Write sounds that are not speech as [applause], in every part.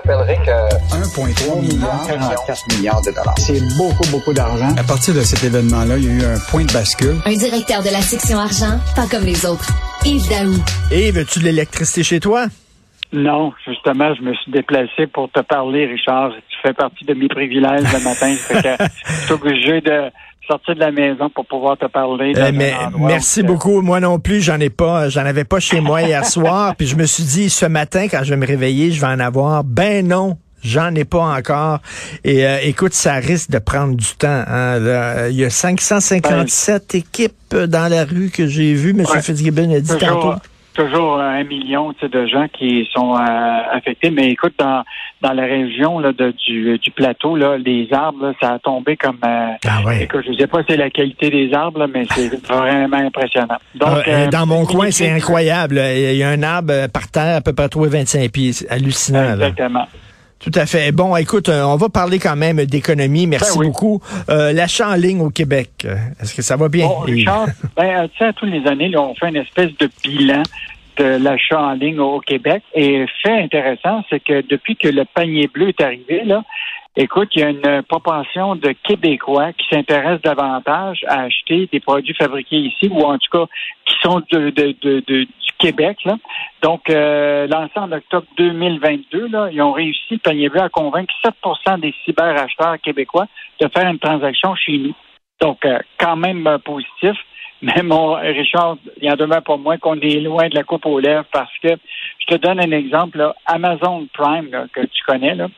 Rappellerai que 1,3 milliard, 44 milliards de dollars. c'est beaucoup, beaucoup d'argent. À partir de cet événement-là, il y a eu un point de bascule. Un directeur de la section argent, pas comme les autres. Yves Daou. Et veux-tu de l'électricité chez toi? Non, justement, je me suis déplacé pour te parler, Richard. Tu fais partie de mes privilèges le matin. je suis obligé de sortir de la maison pour pouvoir te parler. Euh, un mais merci beaucoup. Moi non plus, j'en ai pas, j'en avais pas chez moi hier [laughs] soir. Puis je me suis dit ce matin quand je vais me réveiller, je vais en avoir. Ben non. J'en ai pas encore. Et euh, écoute, ça risque de prendre du temps. hein. Là, Il y a 557 équipes dans la rue que j'ai vues. M. Ouais. Fitzgibbon a dit tantôt. Toujours, un million de gens qui sont euh, affectés. Mais écoute, dans, dans la région là, de, du, du plateau, là, les arbres, là, ça a tombé comme... euh, Ah ouais. Écoute, je ne sais pas si c'est la qualité des arbres, là, mais c'est [laughs] vraiment impressionnant. Donc, Ah, euh, euh, dans mon coin, c'est incroyable. Il y a un arbre par terre à peu près tous les 25 pieds. C'est hallucinant. là. Tout à fait. Bon, écoute, euh, on va parler quand même d'économie. Merci Ben oui. beaucoup. Euh, L'achat en ligne au Québec, euh, est-ce que ça va bien? Bon? Richard, ben, tu sais, à tous les années, là, on fait une espèce de bilan de l'achat en ligne au Québec. Et fait intéressant, c'est que depuis que le panier bleu est arrivé, là, écoute, il y a une propension de Québécois qui s'intéressent davantage à acheter des produits fabriqués ici, ou en tout cas qui sont de, de- de- du Québec. Là. Donc, euh, lancé en octobre 2022, là, ils ont réussi, panier bleu, à convaincre 7% des cyberacheteurs québécois de faire une transaction chez nous. Donc, euh, quand même euh, positif. [laughs] Mais mon Richard, il en demeure pas moins qu'on est loin de la coupe aux lèvres parce que je te donne un exemple. là, Amazon Prime, là, que tu connais, là,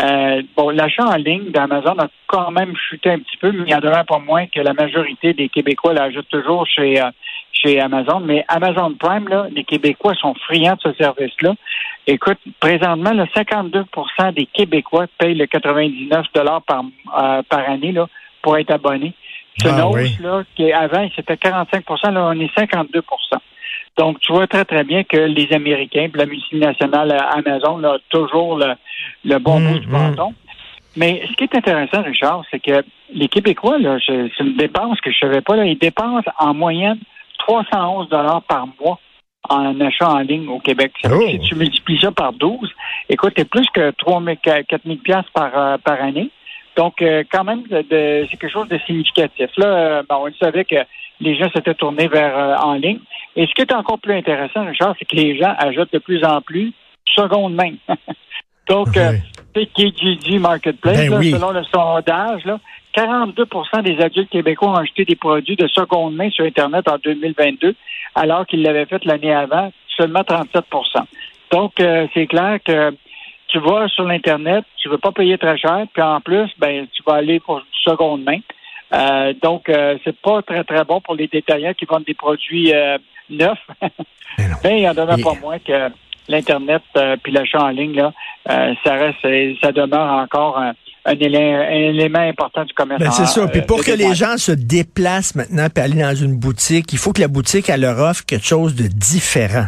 euh, bon, l'achat en ligne d'Amazon a quand même chuté un petit peu, mais il y en demeure pas moins que la majorité des Québécois l'achètent toujours chez, euh, chez Amazon. Mais Amazon Prime, là, les Québécois sont friands de ce service-là. Écoute, présentement, là, 52% des Québécois payent le 99 par, euh, par année là, pour être abonnés. C'est une Ah hausse, oui. là, qui avant, c'était 45 là, on est 52 Donc, tu vois très, très bien que les Américains, puis la multinationale Amazon, là, a toujours le, le bon Mm, bout du mm. bâton. Mais ce qui est intéressant, Richard, c'est que les Québécois, là, je- c'est une dépense que je savais pas, là, ils dépensent en moyenne 311 dollars par mois en achat en ligne au Québec. Oh. si tu multiplies ça par 12, écoute, c'est plus que 3 000, 4 000 piastres par, euh, par année. Donc, euh, quand même, de- de- c'est quelque chose de significatif. Là, euh, bon, on savait que les gens s'étaient tournés vers euh, en ligne. Et ce qui est encore plus intéressant, Richard, c'est que les gens achètent de plus en plus seconde main. [laughs] Donc, euh, tu sais, KGG Marketplace, Ben là, oui. selon le sondage, là, 42% des adultes québécois ont acheté des produits de seconde main sur Internet en 2022, alors qu'ils l'avaient fait l'année avant, seulement 37% Donc, euh, c'est clair que tu vas sur l'Internet, tu veux pas payer très cher, puis en plus, ben, tu vas aller pour du seconde main. Euh, donc, euh, c'est pas très, très bon pour les détaillants qui vendent des produits euh, neufs. Mais [laughs] non. Mais il y en Et- pas moins que l'Internet euh, puis l'achat en ligne, là, ça reste, ça demeure encore un, un élément, un élément important du commerce. Ben, c'est ça. Puis pour que les gens se déplacent maintenant puis aller dans une boutique, il faut que la boutique elle leur offre quelque chose de différent.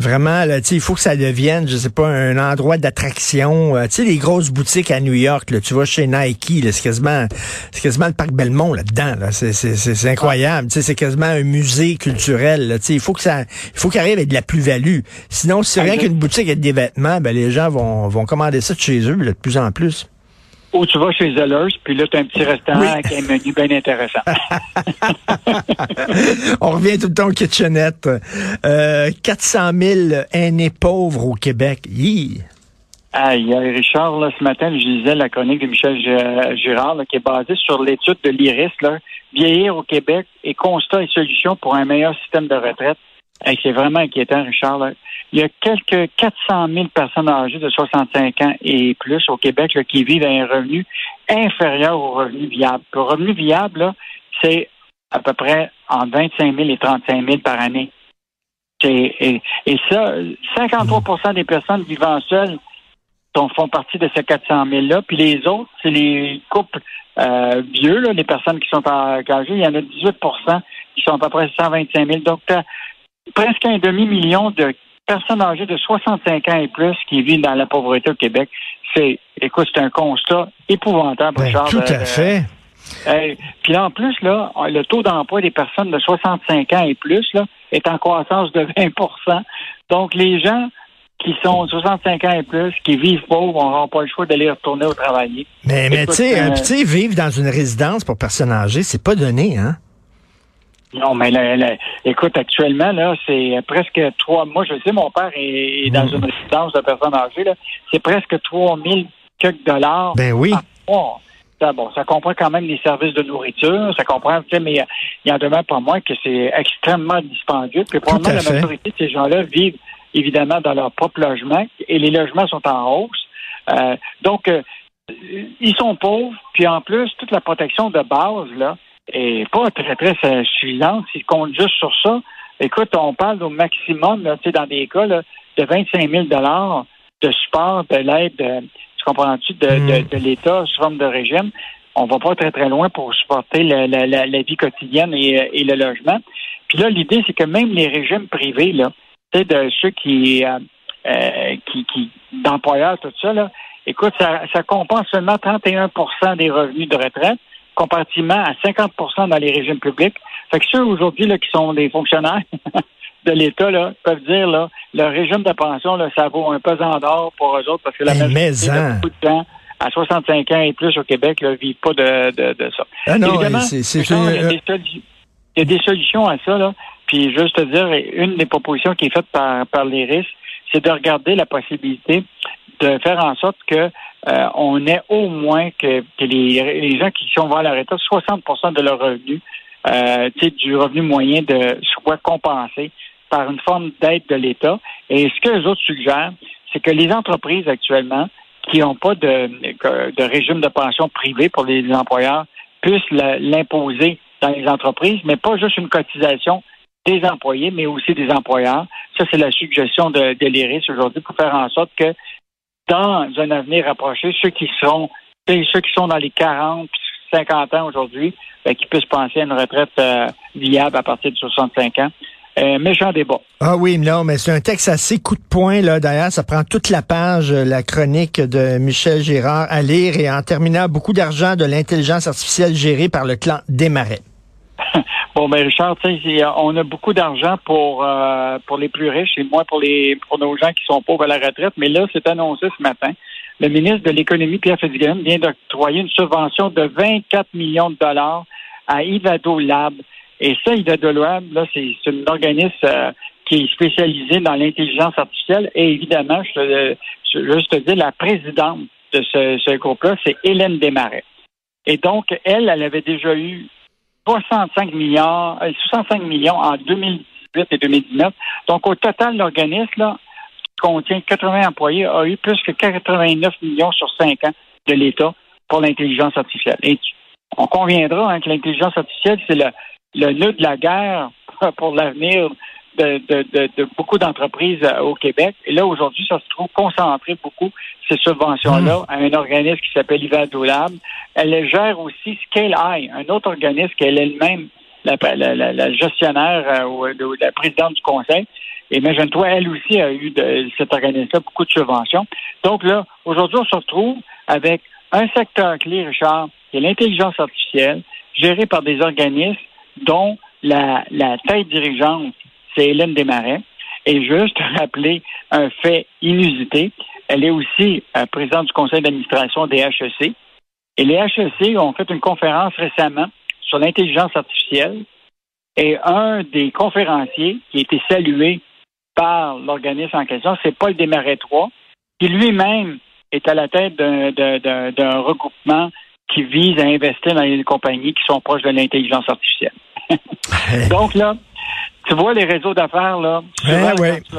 Vraiment, là, tu sais, il faut que ça devienne, je sais pas, un endroit d'attraction. Euh, tu sais, les grosses boutiques à New York, là, tu vas chez Nike, là, c'est quasiment, c'est quasiment le parc Belmont là-dedans. Là. C'est, c'est, c'est, c'est incroyable. Tu sais, c'est quasiment un musée culturel. Là. Tu sais, il faut que ça, il faut qu'il arrive avec de la plus-value. Sinon, si c'est rien Exact. qu'une boutique avec des vêtements, ben les gens vont, vont commander ça de chez eux là, de plus en plus. Ou tu vas chez Zellers, puis là, tu as un petit restaurant Oui. avec un menu bien intéressant. [laughs] On revient tout le temps au kitchenette. Euh, 400 000 aînés pauvres au Québec. Hi. Aïe, aïe, Richard, là, ce matin, je lisais la chronique de Michel Gi- Girard, là, qui est basée sur l'étude de l'IRIS, là, vieillir au Québec et constats et solutions pour un meilleur système de retraite. C'est vraiment inquiétant, Richard. Il y a quelques 400 000 personnes âgées de 65 ans et plus au Québec qui vivent à un revenu inférieur au revenu viable. Le revenu viable, c'est à peu près entre 25 000 et 35 000 par année. Et, et, ça, 53% des personnes vivant seules font partie de ces 400 000-là. Puis les autres, c'est les couples euh, vieux, là, les personnes qui sont engagées. Il y en a 18% qui sont à peu près 125 000. Donc, presque un demi-million de personnes âgées de 65 ans et plus qui vivent dans la pauvreté au Québec. C'est, écoute, c'est un constat épouvantable, ben, Tout à fait. puis là, en plus, là, le taux d'emploi des personnes de 65 ans et plus là, est en croissance de 20% Donc, les gens qui sont 65 ans et plus, qui vivent pauvres, n'auront pas le choix d'aller retourner au travail. Mais, mais tu sais, euh, vivre dans une résidence pour personnes âgées, c'est pas donné, hein? Non, mais écoute, actuellement, là, c'est presque trois. Moi, je sais, mon père est, dans mm. une résidence de personnes âgées, là. C'est presque 3000 quelques dollars. Ben oui. Ça, bon, ça comprend quand même les services de nourriture, ça comprend, mais il y en demeure pas moins que c'est extrêmement dispendieux. Puis probablement la majorité de ces gens-là vivent évidemment dans leur propre logement et les logements sont en hausse. Euh, donc, euh, ils sont pauvres, puis en plus, toute la protection de base, là, est pas très, très suffisante. S'ils comptent juste sur ça, écoute, on parle au maximum, là, dans des cas, là, de 25 000 de support, de l'aide, tu comprends-tu, de, de, mm. de l'État sous forme de régime. On va pas très, très loin pour supporter la, la, la, vie quotidienne et, et, le logement. Puis là, l'idée, c'est que même les régimes privés, là, de ceux qui, euh, euh, qui, qui d'employeurs, tout ça, là, écoute, ça, ça compense seulement 31% des revenus de retraite, comparativement à 50% dans les régimes publics. Fait que ceux aujourd'hui qui sont des fonctionnaires [laughs] de l'État là, peuvent dire là, le régime de pension, là, ça vaut un pesant d'or pour eux autres parce que la ben, majorité de beaucoup de temps à 65 ans et plus au Québec ne vivent pas de, de, de ça. Ah non, c'est, il, y a des solutions à ça. Là. Puis juste te dire, une des propositions qui est faite par, par l'IRIS, c'est de regarder la possibilité de faire en sorte que euh, on ait au moins que, que les, gens qui sont vers la retraite, 60% de leur revenu, euh, du revenu moyen, de soit compensé par une forme d'aide de l'État. Et ce que les autres suggèrent, c'est que les entreprises actuellement qui n'ont pas de, de régime de pension privé pour les employeurs puissent l'imposer dans les entreprises, mais pas juste une cotisation des employés, mais aussi des employeurs. Ça, c'est la suggestion de, l'IRIS aujourd'hui pour faire en sorte que dans un avenir rapproché, ceux qui seront, ceux qui sont dans les 40 50 ans aujourd'hui, ben, qui puissent penser à une retraite euh, viable à partir de 65 ans. Euh, méchant débat. Ah oui, non, mais c'est un texte assez coup de poing, là. D'ailleurs, ça prend toute la page, euh, la chronique de Michel Girard à lire et en terminant, beaucoup d'argent de l'intelligence artificielle gérée par le clan Desmarais. [laughs] Bon, ben Richard, on a beaucoup d'argent pour euh, les plus riches et moins pour les pour nos gens qui sont pauvres à la retraite. Mais là, c'est annoncé ce matin. Le ministre de l'Économie, Pierre Fitzgibbon, vient d'octroyer une subvention de 24 millions de dollars à Ivado Lab. Et ça, Ivado Lab, là, c'est un organisme euh, qui est spécialisé dans l'intelligence artificielle. Et évidemment, je, je, juste te dire, la présidente de ce, ce groupe-là, c'est Hélène Desmarais. Et donc, elle, elle avait déjà eu 65 milliards, 65 euh, millions en 2018 et 2019. Donc, au total, l'organisme, contient 80 employés, a eu plus que 89 millions sur 5 ans de l'État pour l'intelligence artificielle. Et on conviendra hein, que l'intelligence artificielle, c'est le, le nœud de la guerre [laughs] pour l'avenir de, beaucoup d'entreprises euh, au Québec. Et là, aujourd'hui, ça se trouve concentré beaucoup, ces subventions-là, hmm. à un organisme qui s'appelle Ivado Lab. Elle gère aussi Scale Eye, un autre organisme qu'elle est elle-même la, la, gestionnaire euh, ou la présidente du conseil. Et imagine-toi, elle aussi a eu de cet organisme-là beaucoup de subventions. Donc là, aujourd'hui, on se retrouve avec un secteur clé, Richard, qui est l'intelligence artificielle, géré par des organismes dont la, la tête dirigeante c'est Hélène Desmarais. Et juste [laughs] rappeler un fait inusité, elle est aussi euh, présidente du conseil d'administration des HEC. Et les HEC ont fait une conférence récemment sur l'intelligence artificielle. Et un des conférenciers qui a été salué par l'organisme en question, c'est Paul Desmarais III, qui lui-même est à la tête d'un regroupement qui vise à investir dans les compagnies qui sont proches de l'intelligence artificielle. [laughs] Donc là, tu vois les réseaux d'affaires, là? Ouais, ouais. Tu,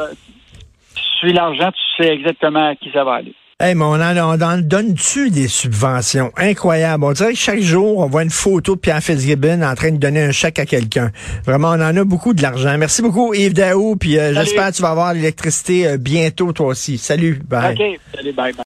tu suis l'argent, tu sais exactement à qui ça va aller. Hey, mais on en, on en donne-tu des subventions? Incroyable. On dirait que chaque jour, on voit une photo de Pierre Fitzgibbon en train de donner un chèque à quelqu'un. Vraiment, on en a beaucoup de l'argent. Merci beaucoup, Yves Daou, puis euh, j'espère que tu vas avoir l'électricité euh, bientôt, toi aussi. Salut, bye. OK, salut, bye, bye.